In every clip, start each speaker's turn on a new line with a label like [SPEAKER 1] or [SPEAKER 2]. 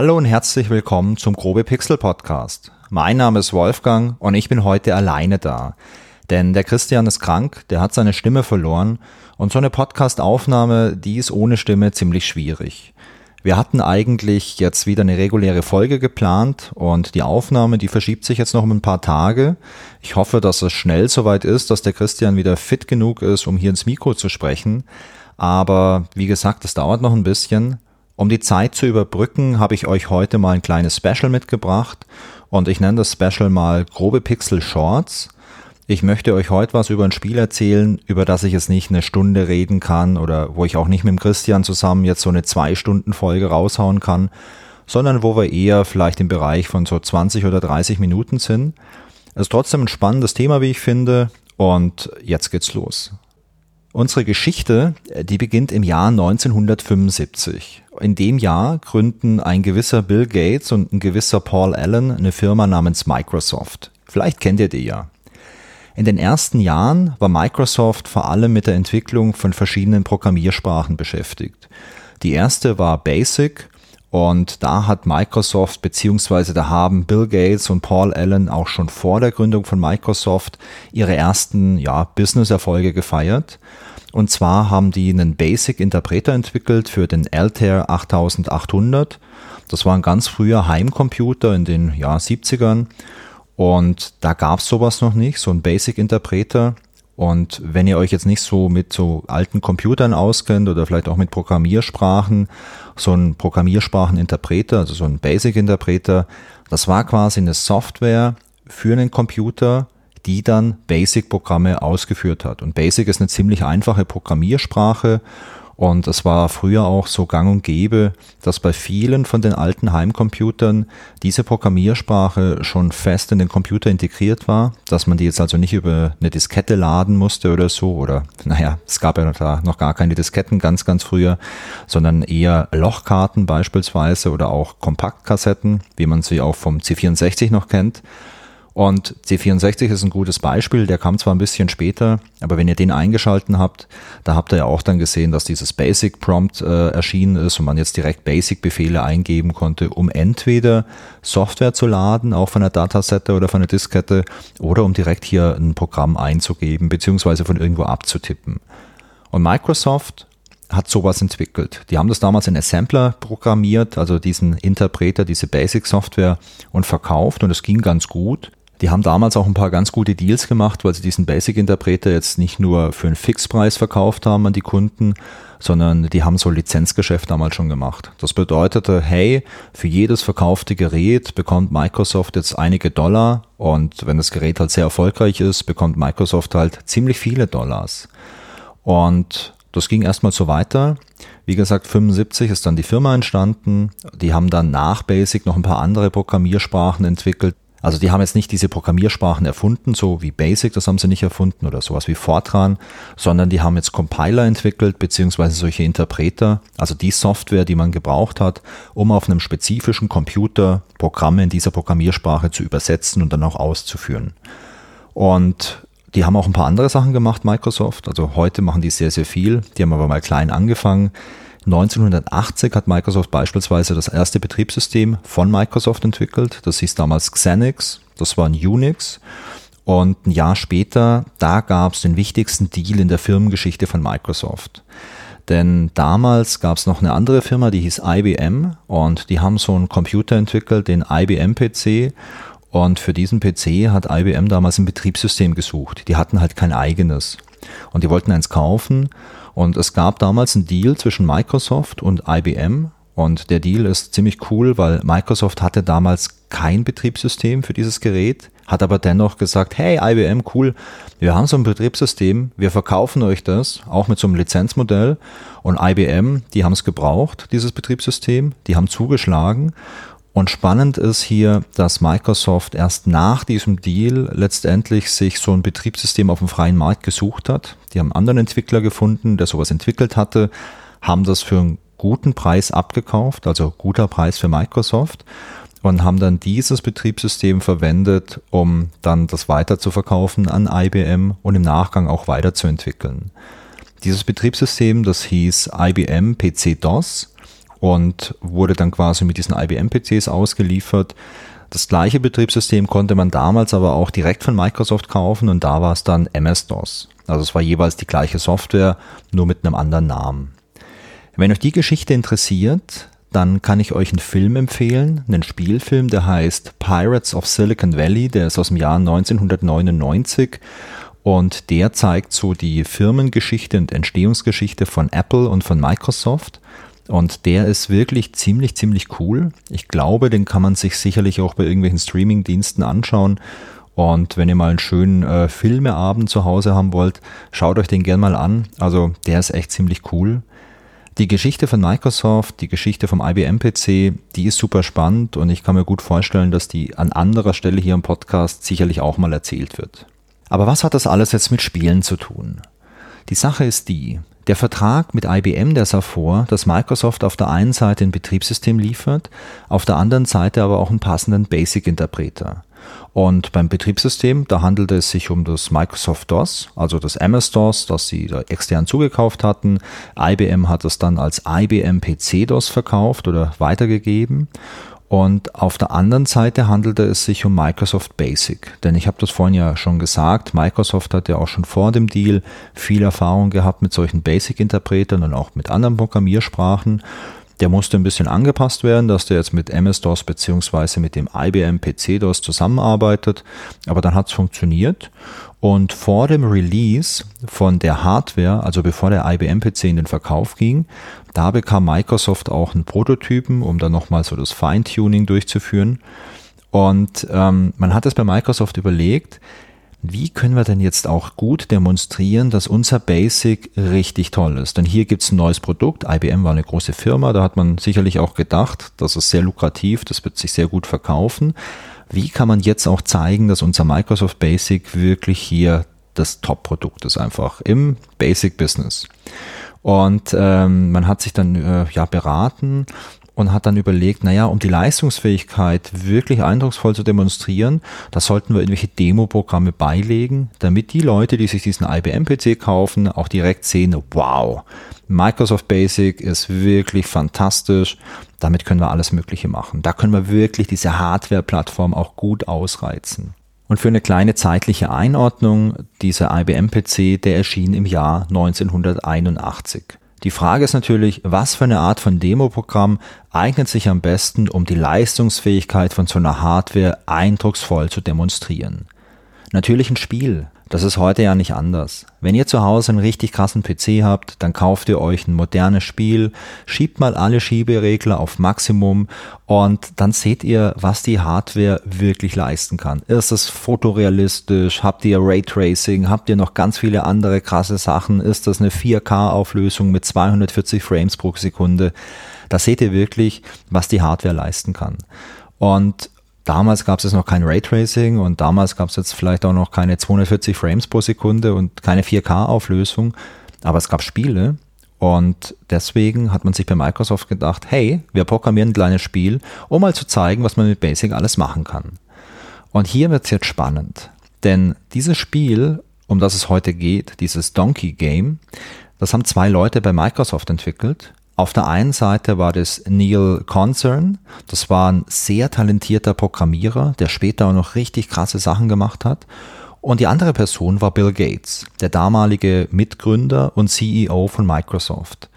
[SPEAKER 1] Hallo und herzlich willkommen zum Grobe Pixel Podcast. Mein Name ist Wolfgang und ich bin heute alleine da. Denn der Christian ist krank, der hat seine Stimme verloren und so eine Podcast-Aufnahme, die ist ohne Stimme ziemlich schwierig. Wir hatten eigentlich jetzt wieder eine reguläre Folge geplant und die Aufnahme, die verschiebt sich jetzt noch um ein paar Tage. Ich hoffe, dass es schnell soweit ist, dass der Christian wieder fit genug ist, um hier ins Mikro zu sprechen. Aber wie gesagt, es dauert noch ein bisschen. Um die Zeit zu überbrücken, habe ich euch heute mal ein kleines Special mitgebracht und ich nenne das Special mal grobe Pixel Shorts. Ich möchte euch heute was über ein Spiel erzählen, über das ich jetzt nicht eine Stunde reden kann oder wo ich auch nicht mit dem Christian zusammen jetzt so eine zwei Stunden Folge raushauen kann, sondern wo wir eher vielleicht im Bereich von so 20 oder 30 Minuten sind. Es ist trotzdem ein spannendes Thema, wie ich finde. Und jetzt geht's los. Unsere Geschichte, die beginnt im Jahr 1975. In dem Jahr gründen ein gewisser Bill Gates und ein gewisser Paul Allen eine Firma namens Microsoft. Vielleicht kennt ihr die ja. In den ersten Jahren war Microsoft vor allem mit der Entwicklung von verschiedenen Programmiersprachen beschäftigt. Die erste war Basic und da hat Microsoft beziehungsweise da haben Bill Gates und Paul Allen auch schon vor der Gründung von Microsoft ihre ersten ja, Business-Erfolge gefeiert. Und zwar haben die einen Basic-Interpreter entwickelt für den Altair 8800. Das war ein ganz früher Heimcomputer in den ja, 70ern. Und da gab es sowas noch nicht, so ein Basic-Interpreter. Und wenn ihr euch jetzt nicht so mit so alten Computern auskennt oder vielleicht auch mit Programmiersprachen, so ein Programmierspracheninterpreter, also so ein Basic-Interpreter, das war quasi eine Software für einen Computer, die dann Basic-Programme ausgeführt hat. Und Basic ist eine ziemlich einfache Programmiersprache und es war früher auch so gang und gäbe, dass bei vielen von den alten Heimcomputern diese Programmiersprache schon fest in den Computer integriert war, dass man die jetzt also nicht über eine Diskette laden musste oder so, oder naja, es gab ja da noch gar keine Disketten ganz, ganz früher, sondern eher Lochkarten beispielsweise oder auch Kompaktkassetten, wie man sie auch vom C64 noch kennt. Und C64 ist ein gutes Beispiel, der kam zwar ein bisschen später, aber wenn ihr den eingeschalten habt, da habt ihr ja auch dann gesehen, dass dieses Basic Prompt äh, erschienen ist und man jetzt direkt Basic Befehle eingeben konnte, um entweder Software zu laden, auch von der Datasette oder von der Diskette, oder um direkt hier ein Programm einzugeben, beziehungsweise von irgendwo abzutippen. Und Microsoft hat sowas entwickelt. Die haben das damals in Assembler programmiert, also diesen Interpreter, diese Basic Software und verkauft und es ging ganz gut. Die haben damals auch ein paar ganz gute Deals gemacht, weil sie diesen Basic-Interpreter jetzt nicht nur für einen Fixpreis verkauft haben an die Kunden, sondern die haben so Lizenzgeschäft damals schon gemacht. Das bedeutete, hey, für jedes verkaufte Gerät bekommt Microsoft jetzt einige Dollar und wenn das Gerät halt sehr erfolgreich ist, bekommt Microsoft halt ziemlich viele Dollars. Und das ging erstmal so weiter. Wie gesagt, 75 ist dann die Firma entstanden. Die haben dann nach Basic noch ein paar andere Programmiersprachen entwickelt. Also die haben jetzt nicht diese Programmiersprachen erfunden, so wie Basic, das haben sie nicht erfunden oder sowas wie Fortran, sondern die haben jetzt Compiler entwickelt, beziehungsweise solche Interpreter, also die Software, die man gebraucht hat, um auf einem spezifischen Computer Programme in dieser Programmiersprache zu übersetzen und dann auch auszuführen. Und die haben auch ein paar andere Sachen gemacht, Microsoft. Also heute machen die sehr, sehr viel. Die haben aber mal klein angefangen. 1980 hat Microsoft beispielsweise das erste Betriebssystem von Microsoft entwickelt. Das hieß damals Xenix. Das war ein Unix. Und ein Jahr später, da gab es den wichtigsten Deal in der Firmengeschichte von Microsoft. Denn damals gab es noch eine andere Firma, die hieß IBM und die haben so einen Computer entwickelt, den IBM PC. Und für diesen PC hat IBM damals ein Betriebssystem gesucht. Die hatten halt kein eigenes. Und die wollten eins kaufen und es gab damals einen Deal zwischen Microsoft und IBM. Und der Deal ist ziemlich cool, weil Microsoft hatte damals kein Betriebssystem für dieses Gerät, hat aber dennoch gesagt, hey IBM, cool, wir haben so ein Betriebssystem, wir verkaufen euch das, auch mit so einem Lizenzmodell. Und IBM, die haben es gebraucht, dieses Betriebssystem, die haben zugeschlagen und spannend ist hier, dass Microsoft erst nach diesem Deal letztendlich sich so ein Betriebssystem auf dem freien Markt gesucht hat. Die haben einen anderen Entwickler gefunden, der sowas entwickelt hatte, haben das für einen guten Preis abgekauft, also guter Preis für Microsoft und haben dann dieses Betriebssystem verwendet, um dann das weiter zu verkaufen an IBM und im Nachgang auch weiterzuentwickeln. Dieses Betriebssystem, das hieß IBM PC DOS und wurde dann quasi mit diesen IBM-PCs ausgeliefert. Das gleiche Betriebssystem konnte man damals aber auch direkt von Microsoft kaufen und da war es dann MS-DOS. Also es war jeweils die gleiche Software, nur mit einem anderen Namen. Wenn euch die Geschichte interessiert, dann kann ich euch einen Film empfehlen, einen Spielfilm, der heißt Pirates of Silicon Valley, der ist aus dem Jahr 1999 und der zeigt so die Firmengeschichte und Entstehungsgeschichte von Apple und von Microsoft. Und der ist wirklich ziemlich, ziemlich cool. Ich glaube, den kann man sich sicherlich auch bei irgendwelchen Streaming-Diensten anschauen. Und wenn ihr mal einen schönen äh, Filmeabend zu Hause haben wollt, schaut euch den gern mal an. Also der ist echt ziemlich cool. Die Geschichte von Microsoft, die Geschichte vom IBM-PC, die ist super spannend und ich kann mir gut vorstellen, dass die an anderer Stelle hier im Podcast sicherlich auch mal erzählt wird. Aber was hat das alles jetzt mit Spielen zu tun? Die Sache ist die, der Vertrag mit IBM, der sah vor, dass Microsoft auf der einen Seite ein Betriebssystem liefert, auf der anderen Seite aber auch einen passenden Basic-Interpreter. Und beim Betriebssystem, da handelte es sich um das Microsoft DOS, also das MS-DOS, das sie da extern zugekauft hatten. IBM hat es dann als IBM PC-DOS verkauft oder weitergegeben. Und auf der anderen Seite handelte es sich um Microsoft Basic. Denn ich habe das vorhin ja schon gesagt, Microsoft hat ja auch schon vor dem Deal viel Erfahrung gehabt mit solchen Basic-Interpretern und auch mit anderen Programmiersprachen. Der musste ein bisschen angepasst werden, dass der jetzt mit MS-DOS beziehungsweise mit dem IBM PC-DOS zusammenarbeitet. Aber dann hat es funktioniert. Und vor dem Release von der Hardware, also bevor der IBM-PC in den Verkauf ging, da bekam Microsoft auch einen Prototypen, um dann nochmal so das Feintuning durchzuführen. Und ähm, man hat es bei Microsoft überlegt, wie können wir denn jetzt auch gut demonstrieren, dass unser Basic richtig toll ist? Denn hier gibt es ein neues Produkt. IBM war eine große Firma, da hat man sicherlich auch gedacht, das ist sehr lukrativ, das wird sich sehr gut verkaufen. Wie kann man jetzt auch zeigen, dass unser Microsoft Basic wirklich hier das Top-Produkt ist, einfach im Basic-Business? Und ähm, man hat sich dann äh, ja beraten und hat dann überlegt, naja, um die Leistungsfähigkeit wirklich eindrucksvoll zu demonstrieren, da sollten wir irgendwelche Demo-Programme beilegen, damit die Leute, die sich diesen IBM-PC kaufen, auch direkt sehen, wow, Microsoft Basic ist wirklich fantastisch, damit können wir alles Mögliche machen. Da können wir wirklich diese Hardware-Plattform auch gut ausreizen. Und für eine kleine zeitliche Einordnung, dieser IBM-PC, der erschien im Jahr 1981. Die Frage ist natürlich, was für eine Art von Demoprogramm eignet sich am besten, um die Leistungsfähigkeit von so einer Hardware eindrucksvoll zu demonstrieren. Natürlich ein Spiel, das ist heute ja nicht anders. Wenn ihr zu Hause einen richtig krassen PC habt, dann kauft ihr euch ein modernes Spiel, schiebt mal alle Schieberegler auf Maximum und dann seht ihr, was die Hardware wirklich leisten kann. Ist es fotorealistisch? Habt ihr Raytracing? Habt ihr noch ganz viele andere krasse Sachen? Ist das eine 4K-Auflösung mit 240 Frames pro Sekunde? Da seht ihr wirklich, was die Hardware leisten kann. Und Damals gab es noch kein Raytracing und damals gab es jetzt vielleicht auch noch keine 240 Frames pro Sekunde und keine 4K-Auflösung, aber es gab Spiele und deswegen hat man sich bei Microsoft gedacht, hey, wir programmieren ein kleines Spiel, um mal zu zeigen, was man mit Basic alles machen kann. Und hier wird es jetzt spannend, denn dieses Spiel, um das es heute geht, dieses Donkey Game, das haben zwei Leute bei Microsoft entwickelt auf der einen Seite war das Neil Concern, das war ein sehr talentierter Programmierer, der später auch noch richtig krasse Sachen gemacht hat. Und die andere Person war Bill Gates, der damalige Mitgründer und CEO von Microsoft.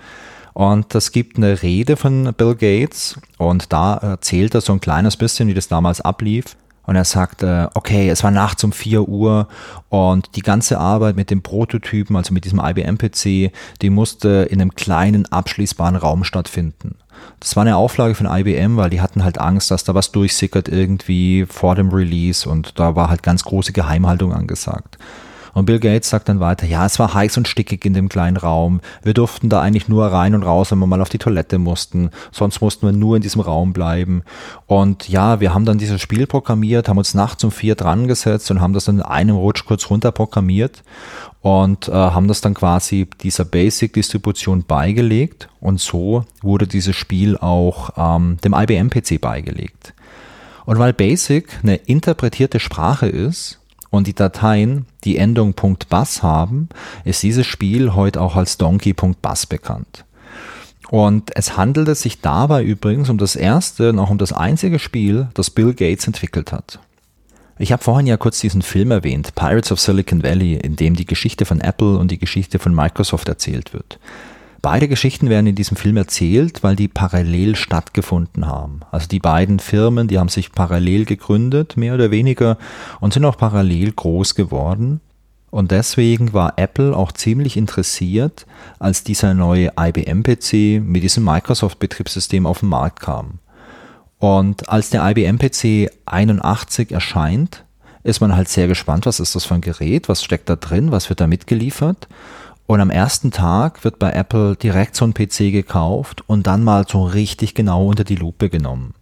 [SPEAKER 1] Und es gibt eine Rede von Bill Gates und da erzählt er so ein kleines bisschen, wie das damals ablief. Und er sagte, okay, es war nachts um 4 Uhr und die ganze Arbeit mit dem Prototypen, also mit diesem IBM-PC, die musste in einem kleinen abschließbaren Raum stattfinden. Das war eine Auflage von IBM, weil die hatten halt Angst, dass da was durchsickert irgendwie vor dem Release und da war halt ganz große Geheimhaltung angesagt. Und Bill Gates sagt dann weiter, ja, es war heiß und stickig in dem kleinen Raum. Wir durften da eigentlich nur rein und raus, wenn wir mal auf die Toilette mussten. Sonst mussten wir nur in diesem Raum bleiben. Und ja, wir haben dann dieses Spiel programmiert, haben uns nachts um vier dran gesetzt und haben das dann in einem Rutsch kurz runter programmiert und äh, haben das dann quasi dieser Basic-Distribution beigelegt. Und so wurde dieses Spiel auch ähm, dem IBM-PC beigelegt. Und weil Basic eine interpretierte Sprache ist, und die Dateien die Endung .bus haben, ist dieses Spiel heute auch als donkey.bus bekannt. Und es handelte sich dabei übrigens um das erste und auch um das einzige Spiel, das Bill Gates entwickelt hat. Ich habe vorhin ja kurz diesen Film erwähnt, Pirates of Silicon Valley, in dem die Geschichte von Apple und die Geschichte von Microsoft erzählt wird. Beide Geschichten werden in diesem Film erzählt, weil die parallel stattgefunden haben. Also die beiden Firmen, die haben sich parallel gegründet, mehr oder weniger, und sind auch parallel groß geworden. Und deswegen war Apple auch ziemlich interessiert, als dieser neue IBM-PC mit diesem Microsoft-Betriebssystem auf den Markt kam. Und als der IBM-PC 81 erscheint, ist man halt sehr gespannt, was ist das für ein Gerät, was steckt da drin, was wird da mitgeliefert. Und am ersten Tag wird bei Apple direkt so ein PC gekauft und dann mal so richtig genau unter die Lupe genommen.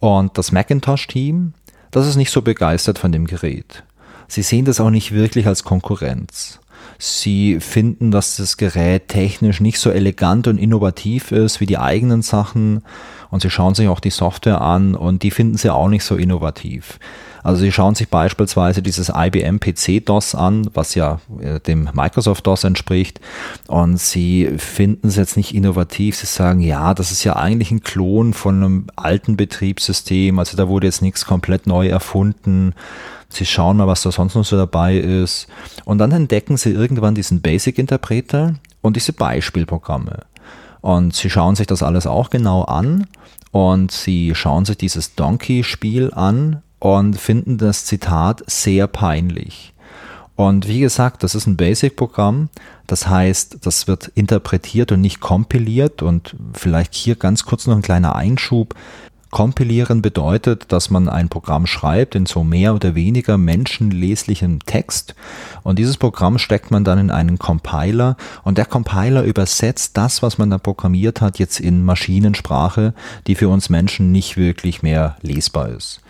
[SPEAKER 1] Und das Macintosh-Team, das ist nicht so begeistert von dem Gerät. Sie sehen das auch nicht wirklich als Konkurrenz. Sie finden, dass das Gerät technisch nicht so elegant und innovativ ist wie die eigenen Sachen und sie schauen sich auch die Software an und die finden sie auch nicht so innovativ. Also Sie schauen sich beispielsweise dieses IBM PC DOS an, was ja äh, dem Microsoft DOS entspricht, und Sie finden es jetzt nicht innovativ. Sie sagen, ja, das ist ja eigentlich ein Klon von einem alten Betriebssystem, also da wurde jetzt nichts komplett neu erfunden. Sie schauen mal, was da sonst noch so dabei ist. Und dann entdecken Sie irgendwann diesen Basic-Interpreter und diese Beispielprogramme. Und Sie schauen sich das alles auch genau an und Sie schauen sich dieses Donkey-Spiel an und finden das Zitat sehr peinlich. Und wie gesagt, das ist ein Basic-Programm. Das heißt, das wird interpretiert und nicht kompiliert. Und vielleicht hier ganz kurz noch ein kleiner Einschub. Kompilieren bedeutet, dass man ein Programm schreibt in so mehr oder weniger menschenleslichem Text und dieses Programm steckt man dann in einen Compiler und der Compiler übersetzt das, was man da programmiert hat, jetzt in Maschinensprache, die für uns Menschen nicht wirklich mehr lesbar ist.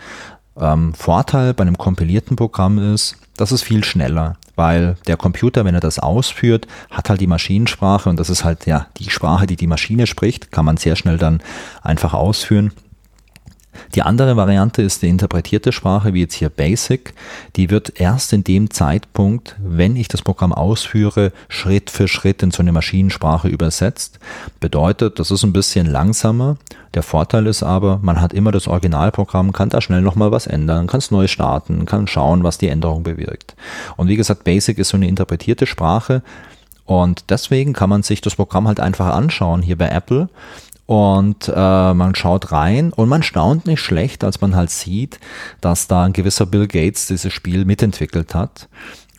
[SPEAKER 1] Ähm, Vorteil bei einem kompilierten Programm ist, das ist viel schneller, weil der Computer, wenn er das ausführt, hat halt die Maschinensprache und das ist halt ja die Sprache, die die Maschine spricht, kann man sehr schnell dann einfach ausführen. Die andere Variante ist die interpretierte Sprache, wie jetzt hier Basic. Die wird erst in dem Zeitpunkt, wenn ich das Programm ausführe, Schritt für Schritt in so eine Maschinensprache übersetzt. Bedeutet, das ist ein bisschen langsamer. Der Vorteil ist aber, man hat immer das Originalprogramm, kann da schnell nochmal was ändern, kann es neu starten, kann schauen, was die Änderung bewirkt. Und wie gesagt, Basic ist so eine interpretierte Sprache. Und deswegen kann man sich das Programm halt einfach anschauen hier bei Apple und äh, man schaut rein und man staunt nicht schlecht, als man halt sieht, dass da ein gewisser Bill Gates dieses Spiel mitentwickelt hat.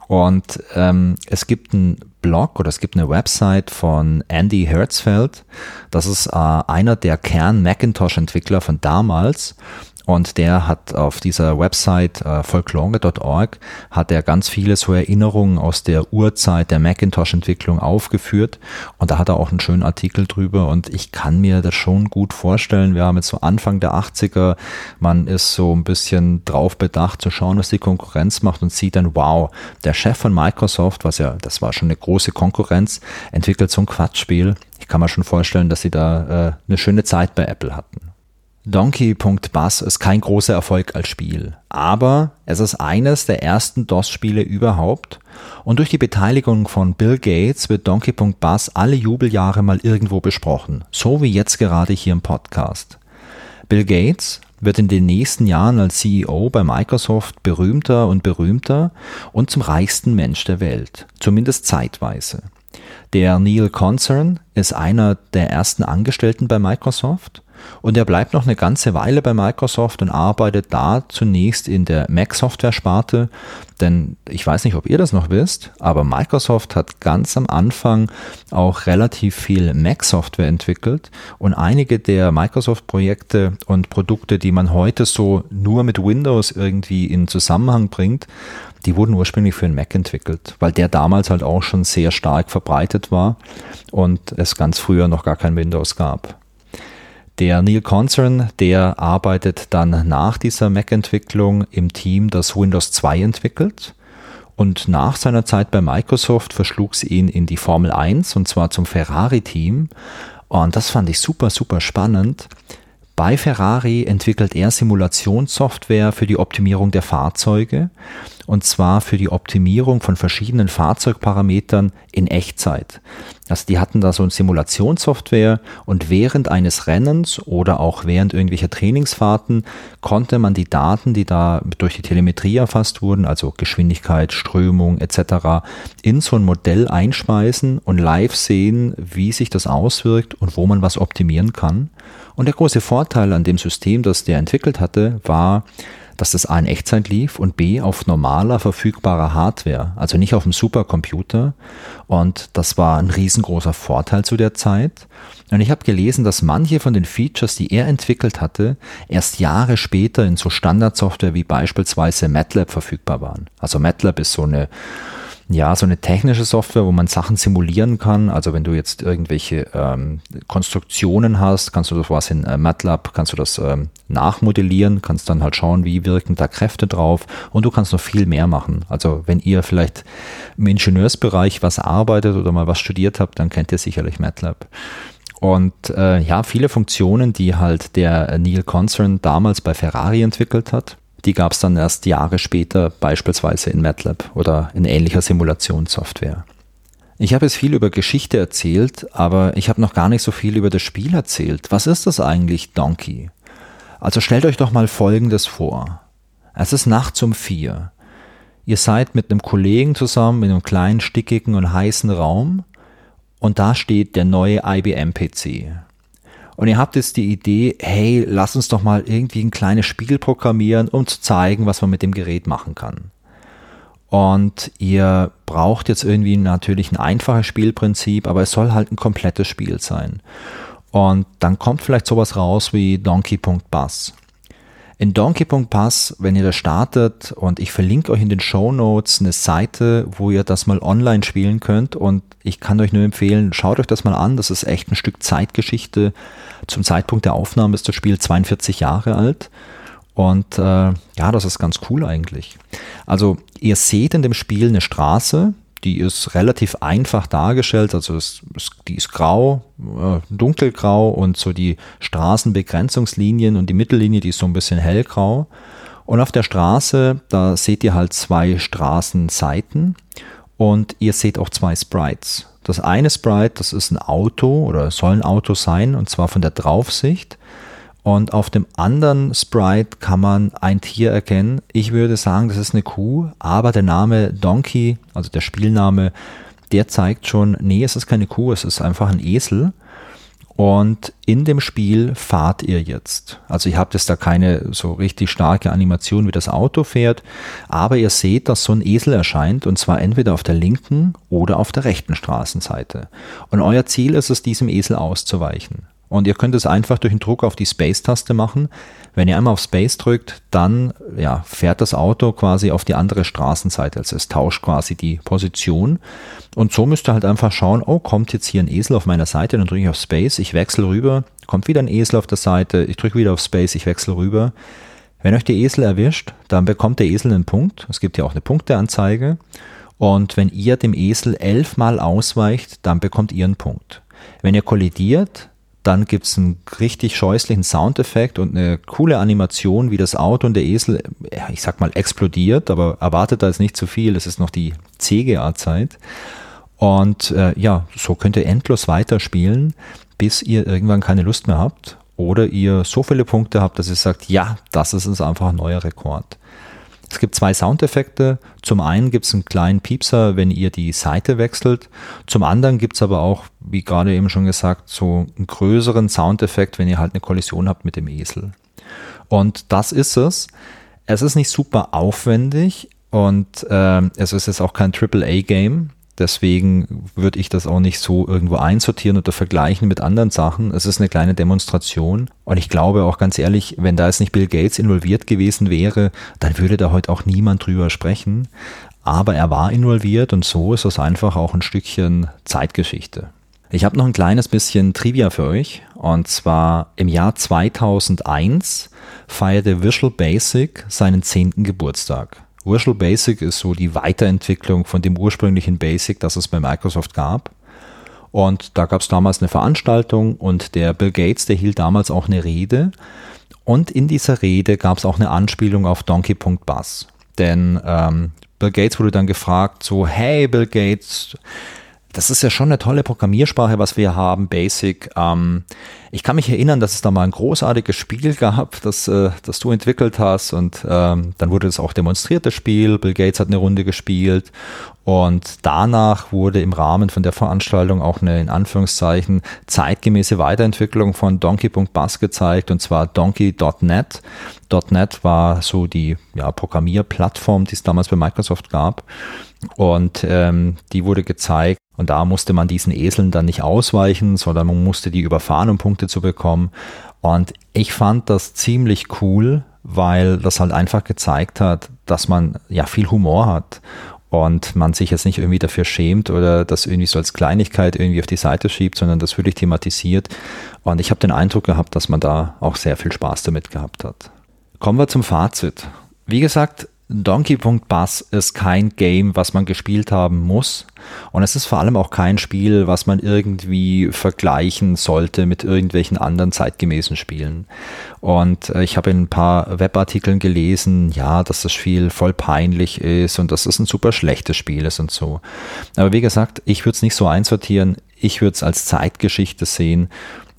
[SPEAKER 1] Und ähm, es gibt einen Blog oder es gibt eine Website von Andy Hertzfeld. Das ist äh, einer der Kern-Macintosh-Entwickler von damals. Und der hat auf dieser Website äh, folklore.org hat er ganz viele so Erinnerungen aus der Urzeit der Macintosh-Entwicklung aufgeführt. Und da hat er auch einen schönen Artikel drüber. Und ich kann mir das schon gut vorstellen. Wir haben jetzt so Anfang der 80er. Man ist so ein bisschen drauf bedacht zu schauen, was die Konkurrenz macht und sieht dann, wow, der Chef von Microsoft, was ja, das war schon eine große Konkurrenz, entwickelt so ein Quatschspiel. Ich kann mir schon vorstellen, dass sie da äh, eine schöne Zeit bei Apple hatten. Donkey.Buzz ist kein großer Erfolg als Spiel, aber es ist eines der ersten DOS-Spiele überhaupt und durch die Beteiligung von Bill Gates wird Donkey.Buzz alle Jubeljahre mal irgendwo besprochen, so wie jetzt gerade hier im Podcast. Bill Gates wird in den nächsten Jahren als CEO bei Microsoft berühmter und berühmter und zum reichsten Mensch der Welt, zumindest zeitweise. Der Neil Concern ist einer der ersten Angestellten bei Microsoft und er bleibt noch eine ganze Weile bei Microsoft und arbeitet da zunächst in der Mac-Software-Sparte. Denn ich weiß nicht, ob ihr das noch wisst, aber Microsoft hat ganz am Anfang auch relativ viel Mac-Software entwickelt und einige der Microsoft-Projekte und Produkte, die man heute so nur mit Windows irgendwie in Zusammenhang bringt, die wurden ursprünglich für den Mac entwickelt, weil der damals halt auch schon sehr stark verbreitet war und es ganz früher noch gar kein Windows gab. Der Neil Concern, der arbeitet dann nach dieser Mac-Entwicklung im Team, das Windows 2 entwickelt. Und nach seiner Zeit bei Microsoft verschlug sie ihn in die Formel 1 und zwar zum Ferrari-Team. Und das fand ich super, super spannend. Bei Ferrari entwickelt er Simulationssoftware für die Optimierung der Fahrzeuge und zwar für die Optimierung von verschiedenen Fahrzeugparametern in Echtzeit. Also die hatten da so eine Simulationssoftware und während eines Rennens oder auch während irgendwelcher Trainingsfahrten konnte man die Daten, die da durch die Telemetrie erfasst wurden, also Geschwindigkeit, Strömung etc., in so ein Modell einspeisen und live sehen, wie sich das auswirkt und wo man was optimieren kann. Und der große Vorteil an dem System, das der entwickelt hatte, war, dass das A in Echtzeit lief und B auf normaler verfügbarer Hardware, also nicht auf dem Supercomputer. Und das war ein riesengroßer Vorteil zu der Zeit. Und ich habe gelesen, dass manche von den Features, die er entwickelt hatte, erst Jahre später in so Standardsoftware wie beispielsweise MATLAB verfügbar waren. Also MATLAB ist so eine ja, so eine technische Software, wo man Sachen simulieren kann. Also wenn du jetzt irgendwelche ähm, Konstruktionen hast, kannst du sowas in äh, MATLAB, kannst du das ähm, nachmodellieren, kannst dann halt schauen, wie wirken da Kräfte drauf und du kannst noch viel mehr machen. Also wenn ihr vielleicht im Ingenieursbereich was arbeitet oder mal was studiert habt, dann kennt ihr sicherlich MATLAB. Und äh, ja, viele Funktionen, die halt der Neil Concern damals bei Ferrari entwickelt hat, die gab es dann erst Jahre später, beispielsweise in MATLAB oder in ähnlicher Simulationssoftware. Ich habe jetzt viel über Geschichte erzählt, aber ich habe noch gar nicht so viel über das Spiel erzählt. Was ist das eigentlich, Donkey? Also stellt euch doch mal Folgendes vor. Es ist nachts um vier. Ihr seid mit einem Kollegen zusammen in einem kleinen, stickigen und heißen Raum und da steht der neue IBM-PC. Und ihr habt jetzt die Idee, hey, lass uns doch mal irgendwie ein kleines Spiel programmieren, um zu zeigen, was man mit dem Gerät machen kann. Und ihr braucht jetzt irgendwie natürlich ein einfaches Spielprinzip, aber es soll halt ein komplettes Spiel sein. Und dann kommt vielleicht sowas raus wie Donkey.Bus. In Donkey.Pass, wenn ihr das startet, und ich verlinke euch in den Show Notes eine Seite, wo ihr das mal online spielen könnt. Und ich kann euch nur empfehlen, schaut euch das mal an. Das ist echt ein Stück Zeitgeschichte. Zum Zeitpunkt der Aufnahme ist das Spiel 42 Jahre alt. Und äh, ja, das ist ganz cool eigentlich. Also ihr seht in dem Spiel eine Straße, die ist relativ einfach dargestellt, also es, es, die ist grau, äh, dunkelgrau und so die Straßenbegrenzungslinien und die Mittellinie, die ist so ein bisschen hellgrau. Und auf der Straße, da seht ihr halt zwei Straßenseiten und ihr seht auch zwei Sprites. Das eine Sprite, das ist ein Auto oder soll ein Auto sein und zwar von der Draufsicht. Und auf dem anderen Sprite kann man ein Tier erkennen. Ich würde sagen, das ist eine Kuh, aber der Name Donkey, also der Spielname, der zeigt schon, nee, es ist keine Kuh, es ist einfach ein Esel. Und in dem Spiel fahrt ihr jetzt. Also ihr habt jetzt da keine so richtig starke Animation, wie das Auto fährt, aber ihr seht, dass so ein Esel erscheint und zwar entweder auf der linken oder auf der rechten Straßenseite. Und euer Ziel ist es, diesem Esel auszuweichen. Und ihr könnt es einfach durch den Druck auf die Space-Taste machen. Wenn ihr einmal auf Space drückt, dann ja, fährt das Auto quasi auf die andere Straßenseite. Also es tauscht quasi die Position. Und so müsst ihr halt einfach schauen, oh, kommt jetzt hier ein Esel auf meiner Seite, dann drücke ich auf Space, ich wechsle rüber, kommt wieder ein Esel auf der Seite, ich drücke wieder auf Space, ich wechsle rüber. Wenn euch der Esel erwischt, dann bekommt der Esel einen Punkt. Es gibt ja auch eine Punkteanzeige. Und wenn ihr dem Esel elfmal ausweicht, dann bekommt ihr einen Punkt. Wenn ihr kollidiert, dann gibt es einen richtig scheußlichen Soundeffekt und eine coole Animation, wie das Auto und der Esel, ich sag mal, explodiert, aber erwartet da jetzt nicht zu viel, es ist noch die CGA-Zeit. Und äh, ja, so könnt ihr endlos weiterspielen, bis ihr irgendwann keine Lust mehr habt oder ihr so viele Punkte habt, dass ihr sagt, ja, das ist einfach ein neuer Rekord. Es gibt zwei Soundeffekte. Zum einen gibt es einen kleinen Piepser, wenn ihr die Seite wechselt. Zum anderen gibt es aber auch, wie gerade eben schon gesagt, so einen größeren Soundeffekt, wenn ihr halt eine Kollision habt mit dem Esel. Und das ist es. Es ist nicht super aufwendig und äh, es ist jetzt auch kein AAA-Game. Deswegen würde ich das auch nicht so irgendwo einsortieren oder vergleichen mit anderen Sachen. Es ist eine kleine Demonstration. Und ich glaube auch ganz ehrlich, wenn da jetzt nicht Bill Gates involviert gewesen wäre, dann würde da heute auch niemand drüber sprechen. Aber er war involviert und so ist es einfach auch ein Stückchen Zeitgeschichte. Ich habe noch ein kleines bisschen Trivia für euch. Und zwar im Jahr 2001 feierte Visual Basic seinen zehnten Geburtstag. Visual Basic ist so die Weiterentwicklung von dem ursprünglichen Basic, das es bei Microsoft gab. Und da gab es damals eine Veranstaltung und der Bill Gates, der hielt damals auch eine Rede. Und in dieser Rede gab es auch eine Anspielung auf Donkey.Bus. denn ähm, Bill Gates wurde dann gefragt, so, hey Bill Gates, das ist ja schon eine tolle Programmiersprache, was wir haben, Basic. Ähm, ich kann mich erinnern, dass es da mal ein großartiges Spiel gab, das, äh, das du entwickelt hast und ähm, dann wurde es auch demonstriert, das Spiel. Bill Gates hat eine Runde gespielt und danach wurde im Rahmen von der Veranstaltung auch eine in Anführungszeichen zeitgemäße Weiterentwicklung von Donkey.bus gezeigt und zwar Donkey.net. .net war so die ja, Programmierplattform, die es damals bei Microsoft gab und ähm, die wurde gezeigt und da musste man diesen Eseln dann nicht ausweichen, sondern man musste die überfahren, um Punkte zu bekommen. Und ich fand das ziemlich cool, weil das halt einfach gezeigt hat, dass man ja viel Humor hat und man sich jetzt nicht irgendwie dafür schämt oder das irgendwie so als Kleinigkeit irgendwie auf die Seite schiebt, sondern das wirklich thematisiert. Und ich habe den Eindruck gehabt, dass man da auch sehr viel Spaß damit gehabt hat. Kommen wir zum Fazit. Wie gesagt, Donkey ist kein Game, was man gespielt haben muss. Und es ist vor allem auch kein Spiel, was man irgendwie vergleichen sollte mit irgendwelchen anderen zeitgemäßen Spielen. Und äh, ich habe in ein paar Webartikeln gelesen, ja, dass das Spiel voll peinlich ist und dass es ein super schlechtes Spiel ist und so. Aber wie gesagt, ich würde es nicht so einsortieren. Ich würde es als Zeitgeschichte sehen.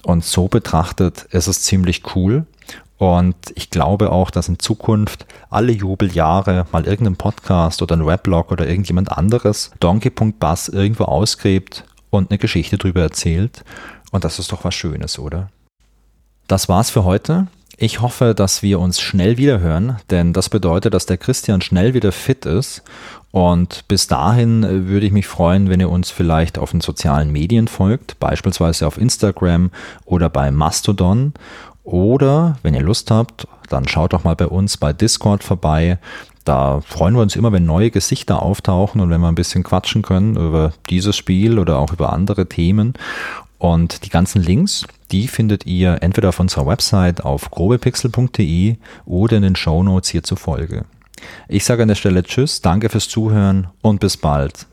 [SPEAKER 1] Und so betrachtet ist es ziemlich cool. Und ich glaube auch, dass in Zukunft alle Jubeljahre mal irgendein Podcast oder ein Weblog oder irgendjemand anderes Donkey.bus irgendwo ausgräbt und eine Geschichte drüber erzählt. Und das ist doch was Schönes, oder? Das war's für heute. Ich hoffe, dass wir uns schnell wieder hören, denn das bedeutet, dass der Christian schnell wieder fit ist. Und bis dahin würde ich mich freuen, wenn ihr uns vielleicht auf den sozialen Medien folgt, beispielsweise auf Instagram oder bei Mastodon. Oder wenn ihr Lust habt, dann schaut doch mal bei uns bei Discord vorbei. Da freuen wir uns immer, wenn neue Gesichter auftauchen und wenn wir ein bisschen quatschen können über dieses Spiel oder auch über andere Themen. Und die ganzen Links, die findet ihr entweder auf unserer Website auf grobepixel.de oder in den Show Notes hier zur Folge. Ich sage an der Stelle Tschüss, danke fürs Zuhören und bis bald.